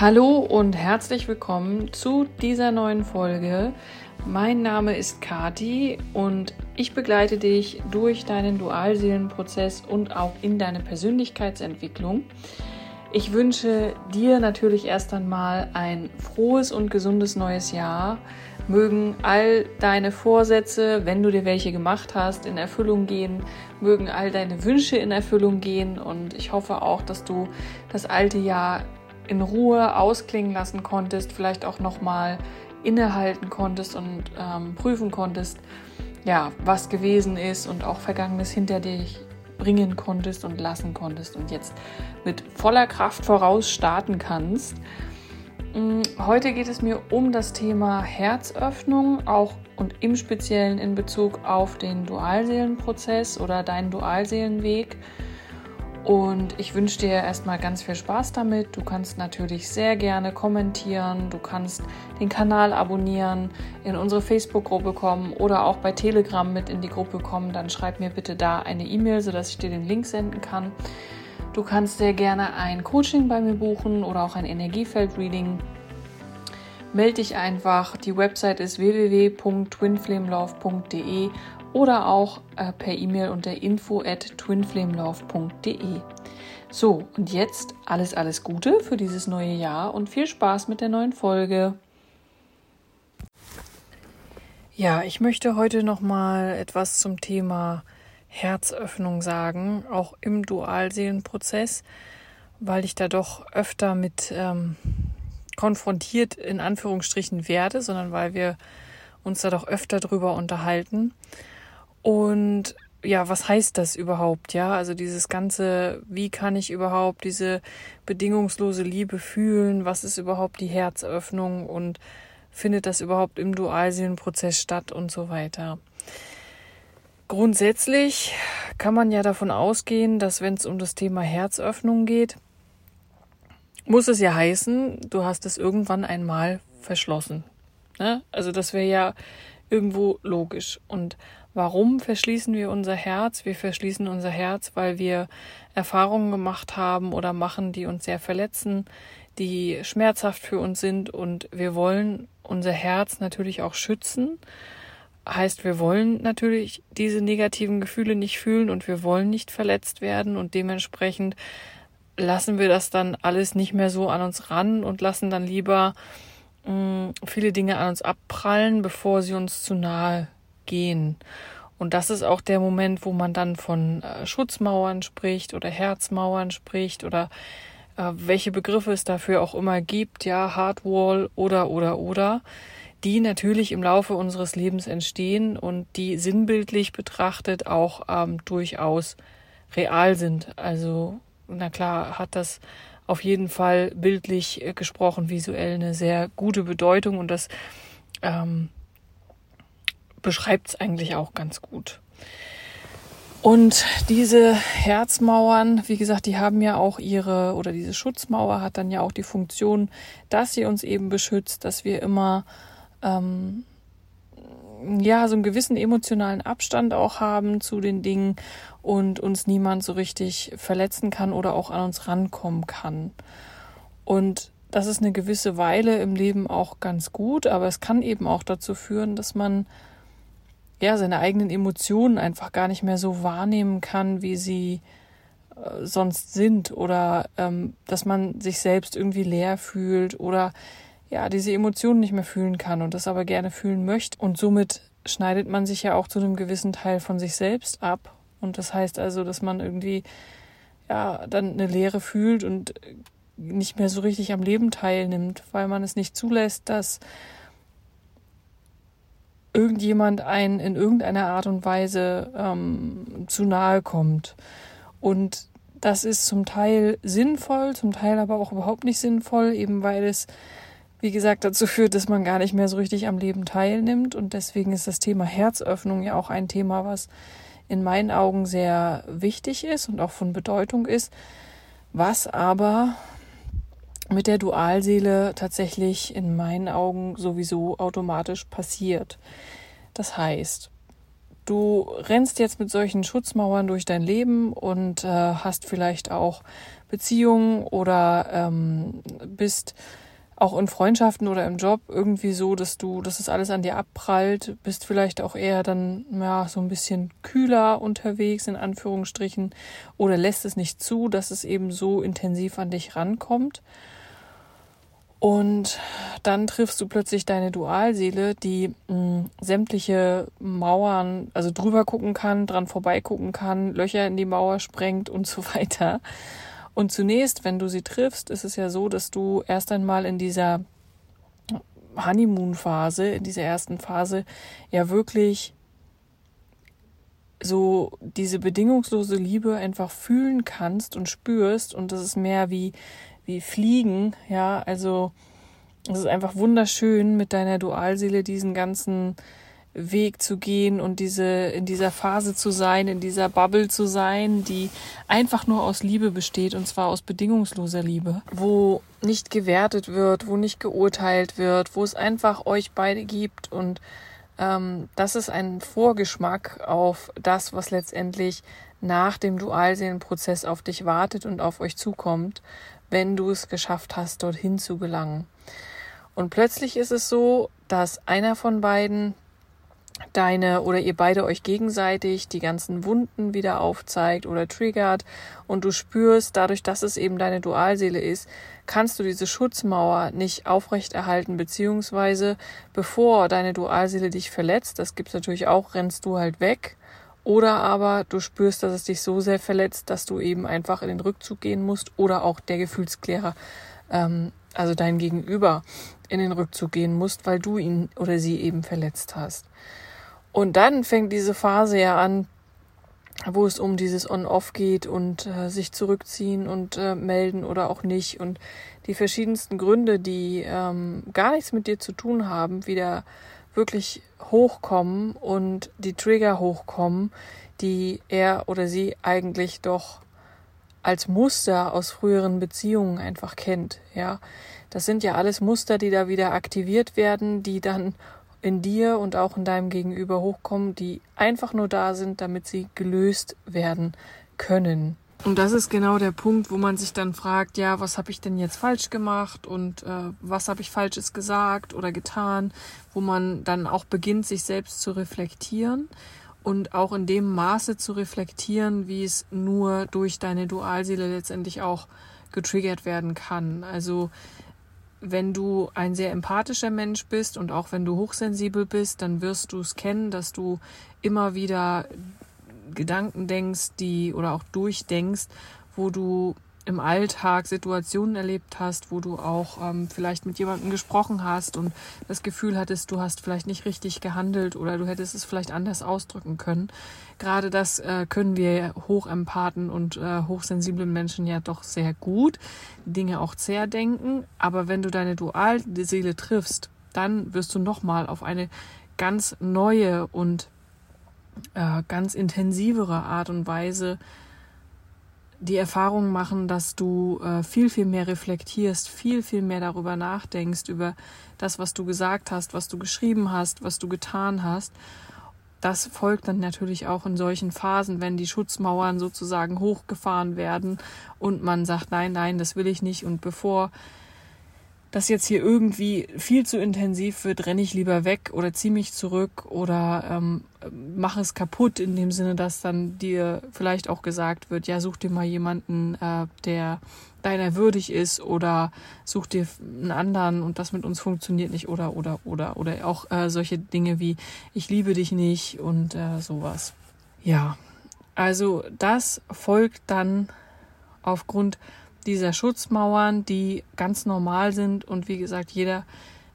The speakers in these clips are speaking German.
Hallo und herzlich willkommen zu dieser neuen Folge. Mein Name ist Kati und ich begleite dich durch deinen Dualseelenprozess und auch in deine Persönlichkeitsentwicklung. Ich wünsche dir natürlich erst einmal ein frohes und gesundes neues Jahr. Mögen all deine Vorsätze, wenn du dir welche gemacht hast, in Erfüllung gehen. Mögen all deine Wünsche in Erfüllung gehen. Und ich hoffe auch, dass du das alte Jahr in Ruhe ausklingen lassen konntest, vielleicht auch nochmal innehalten konntest und ähm, prüfen konntest, ja, was gewesen ist und auch Vergangenes hinter dich bringen konntest und lassen konntest und jetzt mit voller Kraft voraus starten kannst. Mm, heute geht es mir um das Thema Herzöffnung, auch und im Speziellen in Bezug auf den Dualseelenprozess oder deinen Dualseelenweg. Und ich wünsche dir erstmal ganz viel Spaß damit. Du kannst natürlich sehr gerne kommentieren, du kannst den Kanal abonnieren, in unsere Facebook-Gruppe kommen oder auch bei Telegram mit in die Gruppe kommen. Dann schreib mir bitte da eine E-Mail, sodass ich dir den Link senden kann. Du kannst sehr gerne ein Coaching bei mir buchen oder auch ein Energiefeld-Reading. Melde dich einfach. Die Website ist www.twinflamelove.de oder auch äh, per E-Mail unter info at twinflamelove.de. So, und jetzt alles, alles Gute für dieses neue Jahr und viel Spaß mit der neuen Folge. Ja, ich möchte heute nochmal etwas zum Thema Herzöffnung sagen, auch im Dualseelenprozess, weil ich da doch öfter mit ähm, konfrontiert in Anführungsstrichen werde, sondern weil wir uns da doch öfter drüber unterhalten. Und ja, was heißt das überhaupt? Ja, also dieses ganze, wie kann ich überhaupt diese bedingungslose Liebe fühlen? Was ist überhaupt die Herzöffnung und findet das überhaupt im Dualseelenprozess statt und so weiter? Grundsätzlich kann man ja davon ausgehen, dass wenn es um das Thema Herzöffnung geht, muss es ja heißen, du hast es irgendwann einmal verschlossen. Ne? Also das wäre ja irgendwo logisch. Und Warum verschließen wir unser Herz? Wir verschließen unser Herz, weil wir Erfahrungen gemacht haben oder machen, die uns sehr verletzen, die schmerzhaft für uns sind und wir wollen unser Herz natürlich auch schützen. Heißt, wir wollen natürlich diese negativen Gefühle nicht fühlen und wir wollen nicht verletzt werden und dementsprechend lassen wir das dann alles nicht mehr so an uns ran und lassen dann lieber mh, mm, viele Dinge an uns abprallen, bevor sie uns zu nahe gehen. Und das ist auch der Moment, wo man dann von äh, Schutzmauern spricht oder Herzmauern spricht oder äh, welche Begriffe es dafür auch immer gibt, ja, Hardwall oder oder oder, die natürlich im Laufe unseres Lebens entstehen und die sinnbildlich betrachtet auch ähm, durchaus real sind. Also, na klar, hat das auf jeden Fall bildlich äh, gesprochen, visuell eine sehr gute Bedeutung und das ähm, beschreibt es eigentlich auch ganz gut. Und diese Herzmauern, wie gesagt, die haben ja auch ihre, oder diese Schutzmauer hat dann ja auch die Funktion, dass sie uns eben beschützt, dass wir immer, ähm, ja, so einen gewissen emotionalen Abstand auch haben zu den Dingen und uns niemand so richtig verletzen kann oder auch an uns rankommen kann. Und das ist eine gewisse Weile im Leben auch ganz gut, aber es kann eben auch dazu führen, dass man ja, seine eigenen Emotionen einfach gar nicht mehr so wahrnehmen kann, wie sie äh, sonst sind oder ähm, dass man sich selbst irgendwie leer fühlt oder ja, diese Emotionen nicht mehr fühlen kann und das aber gerne fühlen möchte. Und somit schneidet man sich ja auch zu einem gewissen Teil von sich selbst ab. Und das heißt also, dass man irgendwie ja, dann eine Leere fühlt und nicht mehr so richtig am Leben teilnimmt, weil man es nicht zulässt, dass irgendjemand einen in irgendeiner Art und Weise ähm, zu nahe kommt. Und das ist zum Teil sinnvoll, zum Teil aber auch überhaupt nicht sinnvoll, eben weil es, wie gesagt, dazu führt, dass man gar nicht mehr so richtig am Leben teilnimmt. Und deswegen ist das Thema Herzöffnung ja auch ein Thema, was in meinen Augen sehr wichtig ist und auch von Bedeutung ist, was aber mit der Dualseele tatsächlich in meinen Augen sowieso automatisch passiert. Das heißt, du rennst jetzt mit solchen Schutzmauern durch dein Leben und äh, hast vielleicht auch Beziehungen oder ähm, bist auch in Freundschaften oder im Job irgendwie so, dass du, dass es alles an dir abprallt, bist vielleicht auch eher dann ja so ein bisschen kühler unterwegs in Anführungsstrichen oder lässt es nicht zu, dass es eben so intensiv an dich rankommt. Und dann triffst du plötzlich deine Dualseele, die mh, hm, sämtliche Mauern, also drüber gucken kann, dran vorbeigucken kann, Löcher in die Mauer sprengt und so weiter. Und zunächst, wenn du sie triffst, ist es ja so, dass du erst einmal in dieser Honeymoon-Phase, in dieser ersten Phase, ja wirklich so diese bedingungslose Liebe einfach fühlen kannst und spürst und das ist mehr wie wie Fliegen, ja, also es ist einfach wunderschön mit deiner Dualseele diesen ganzen Weg zu gehen und diese in dieser Phase zu sein, in dieser Bubble zu sein, die einfach nur aus Liebe besteht und zwar aus bedingungsloser Liebe, wo nicht gewertet wird, wo nicht geurteilt wird, wo es einfach euch beide gibt. Und ähm, das ist ein Vorgeschmack auf das, was letztendlich nach dem Dualseelenprozess auf dich wartet und auf euch zukommt, wenn du es geschafft hast, dorthin zu gelangen. Und plötzlich ist es so, dass einer von beiden deine oder ihr beide euch gegenseitig die ganzen Wunden wieder aufzeigt oder triggert und du spürst, dadurch, dass es eben deine Dualseele ist, kannst du diese Schutzmauer nicht aufrechterhalten, beziehungsweise bevor deine Dualseele dich verletzt, das gibt's natürlich auch, rennst du halt weg oder aber du spürst, dass es dich so sehr verletzt, dass du eben einfach in den Rückzug gehen musst oder auch der Gefühlsklärer, ähm, also dein Gegenüber, in den Rückzug gehen musst, weil du ihn oder sie eben verletzt hast. Und dann fängt diese Phase ja an, wo es um dieses On-Off geht und äh, sich zurückziehen und äh, melden oder auch nicht und die verschiedensten Gründe, die ähm, gar nichts mit dir zu tun haben, wieder wirklich hochkommen und die Trigger hochkommen, die er oder sie eigentlich doch als Muster aus früheren Beziehungen einfach kennt, ja. Das sind ja alles Muster, die da wieder aktiviert werden, die dann in dir und auch in deinem Gegenüber hochkommen, die einfach nur da sind, damit sie gelöst werden können. Und das ist genau der Punkt, wo man sich dann fragt, ja, was habe ich denn jetzt falsch gemacht und äh, was habe ich falsches gesagt oder getan, wo man dann auch beginnt, sich selbst zu reflektieren und auch in dem Maße zu reflektieren, wie es nur durch deine Dualseele letztendlich auch getriggert werden kann. Also wenn du ein sehr empathischer Mensch bist und auch wenn du hochsensibel bist, dann wirst du es kennen, dass du immer wieder Gedanken denkst, die oder auch durchdenkst, wo du im Alltag Situationen erlebt hast, wo du auch ähm, vielleicht mit jemandem gesprochen hast und das Gefühl hattest, du hast vielleicht nicht richtig gehandelt oder du hättest es vielleicht anders ausdrücken können. Gerade das äh, können wir Hochempathen und äh, hochsensiblen Menschen ja doch sehr gut, Dinge auch sehr denken. Aber wenn du deine Dualseele triffst, dann wirst du nochmal auf eine ganz neue und äh, ganz intensivere Art und Weise die Erfahrung machen, dass du äh, viel, viel mehr reflektierst, viel, viel mehr darüber nachdenkst, über das, was du gesagt hast, was du geschrieben hast, was du getan hast. Das folgt dann natürlich auch in solchen Phasen, wenn die Schutzmauern sozusagen hochgefahren werden und man sagt, nein, nein, das will ich nicht. Und bevor das jetzt hier irgendwie viel zu intensiv wird, renne ich lieber weg oder ziehe mich zurück oder ähm, mache es kaputt, in dem Sinne, dass dann dir vielleicht auch gesagt wird, ja, such dir mal jemanden, äh, der deiner würdig ist oder such dir einen anderen und das mit uns funktioniert nicht oder oder oder oder auch äh, solche Dinge wie ich liebe dich nicht und äh, sowas. Ja, also das folgt dann aufgrund dieser Schutzmauern, die ganz normal sind und wie gesagt jeder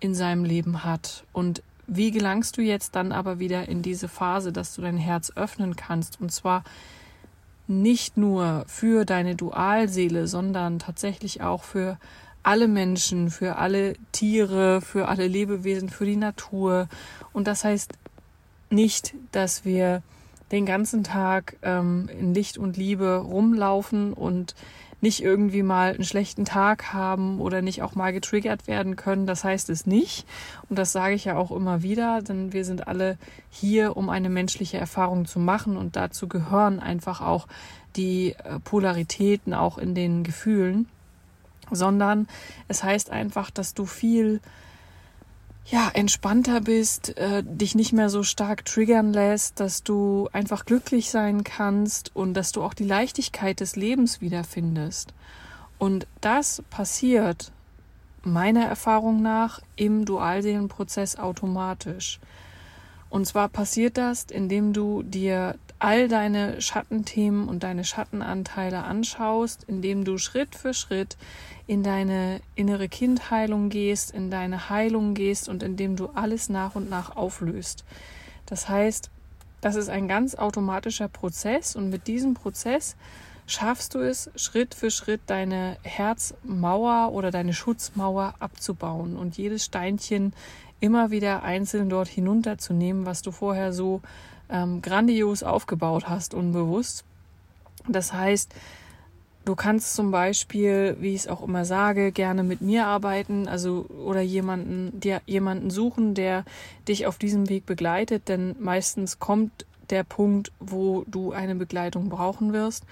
in seinem Leben hat. Und wie gelangst du jetzt dann aber wieder in diese Phase, dass du dein Herz öffnen kannst und zwar nicht nur für deine Dualseele, sondern tatsächlich auch für alle Menschen, für alle Tiere, für alle Lebewesen, für die Natur. Und das heißt nicht, dass wir den ganzen Tag ähm, in Licht und Liebe rumlaufen und nicht irgendwie mal einen schlechten Tag haben oder nicht auch mal getriggert werden können. Das heißt es nicht. Und das sage ich ja auch immer wieder, denn wir sind alle hier, um eine menschliche Erfahrung zu machen. Und dazu gehören einfach auch die äh, Polaritäten auch in den Gefühlen. Sondern es heißt einfach, dass du viel ja, entspannter bist, äh, dich nicht mehr so stark triggern lässt, dass du einfach glücklich sein kannst und dass du auch die Leichtigkeit des Lebens wiederfindest. Und das passiert meiner Erfahrung nach im Dualseelenprozess automatisch. Und zwar passiert das, indem du dir all deine Schattenthemen und deine Schattenanteile anschaust, indem du Schritt für Schritt in deine innere Kindheilung gehst, in deine Heilung gehst und indem du alles nach und nach auflöst. Das heißt, das ist ein ganz automatischer Prozess und mit diesem Prozess schaffst du es, Schritt für Schritt deine Herzmauer oder deine Schutzmauer abzubauen und jedes Steinchen immer wieder einzeln dort hinunterzunehmen, was du vorher so ähm, grandios aufgebaut hast, unbewusst. Das heißt, Du kannst zum Beispiel, wie ich es auch immer sage, gerne mit mir arbeiten, also oder jemanden, dir jemanden suchen, der dich auf diesem Weg begleitet, denn meistens kommt der Punkt, wo du eine Begleitung brauchen wirst.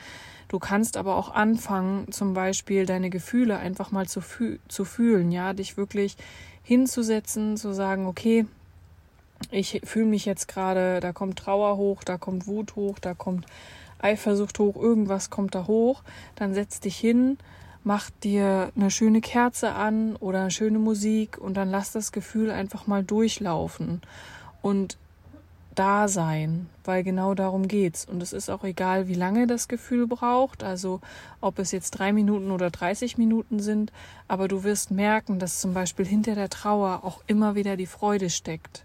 Du kannst aber auch anfangen, zum Beispiel deine Gefühle einfach mal zu, fü zu fühlen, ja, dich wirklich hinzusetzen, zu sagen, okay, ich fühle mich jetzt gerade, da kommt Trauer hoch, da kommt Wut hoch, da kommt Eifersucht hoch, irgendwas kommt da hoch, dann setz dich hin, mach dir eine schöne Kerze an oder schöne Musik und dann lass das Gefühl einfach mal durchlaufen. Und da sein, weil genau darum geht's. Und es ist auch egal, wie lange das Gefühl braucht, also ob es jetzt drei Minuten oder 30 Minuten sind, aber du wirst merken, dass zum Beispiel hinter der Trauer auch immer wieder die Freude steckt.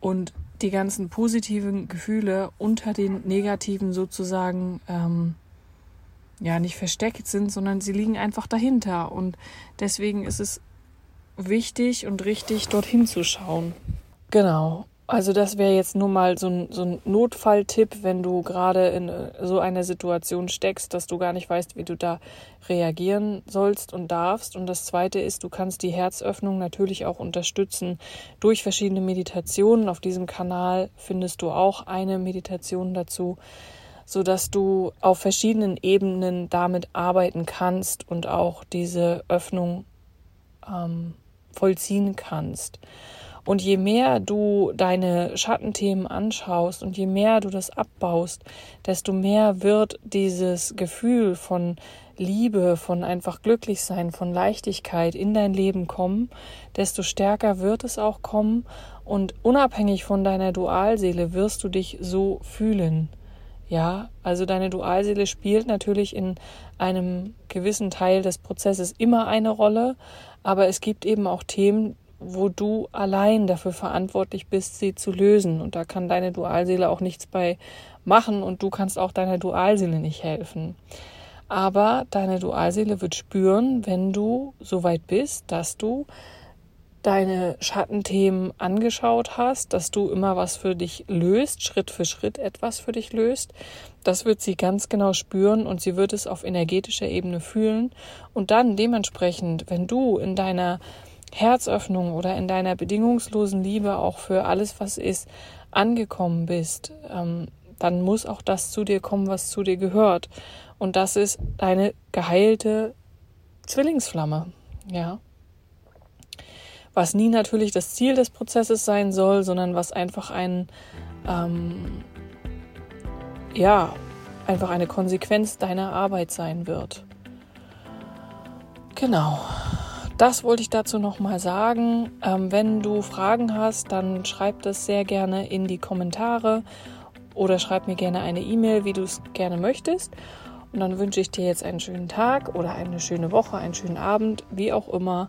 Und die ganzen positiven Gefühle unter den negativen sozusagen ähm, ja nicht versteckt sind, sondern sie liegen einfach dahinter. Und deswegen ist es wichtig und richtig, dorthin zu schauen. Genau. Also das wäre jetzt nur mal so ein, so ein Notfalltipp, wenn du gerade in äh, so einer Situation steckst, dass du gar nicht weißt, wie du da reagieren sollst und darfst. Und das Zweite ist, du kannst die Herzöffnung natürlich auch unterstützen durch verschiedene Meditationen. Auf diesem Kanal findest du auch eine Meditation dazu, so dass du auf verschiedenen Ebenen damit arbeiten kannst und auch diese Öffnung ähm, vollziehen kannst. Und je mehr du deine Schattenthemen anschaust und je mehr du das abbaust, desto mehr wird dieses Gefühl von Liebe, von einfach glücklich sein, von Leichtigkeit in dein Leben kommen, desto stärker wird es auch kommen und unabhängig von deiner Dualseele wirst du dich so fühlen. Ja, also deine Dualseele spielt natürlich in einem gewissen Teil des Prozesses immer eine Rolle, aber es gibt eben auch Themen, wo du allein dafür verantwortlich bist, sie zu lösen. Und da kann deine Dualseele auch nichts bei machen und du kannst auch deiner Dualseele nicht helfen. Aber deine Dualseele wird spüren, wenn du so weit bist, dass du deine Schattenthemen angeschaut hast, dass du immer was für dich löst, Schritt für Schritt etwas für dich löst. Das wird sie ganz genau spüren und sie wird es auf energetischer Ebene fühlen. Und dann dementsprechend, wenn du in deiner Herzöffnung oder in deiner bedingungslosen Liebe auch für alles, was ist, angekommen bist, ähm, dann muss auch das zu dir kommen, was zu dir gehört. Und das ist deine geheilte Zwillingsflamme, ja. Was nie natürlich das Ziel des Prozesses sein soll, sondern was einfach ein, ähm, ja, einfach eine Konsequenz deiner Arbeit sein wird. Genau das wollte ich dazu nochmal sagen. Ähm, wenn du Fragen hast, dann schreib das sehr gerne in die Kommentare oder schreib mir gerne eine E-Mail, wie du es gerne möchtest. Und dann wünsche ich dir jetzt einen schönen Tag oder eine schöne Woche, einen schönen Abend, wie auch immer.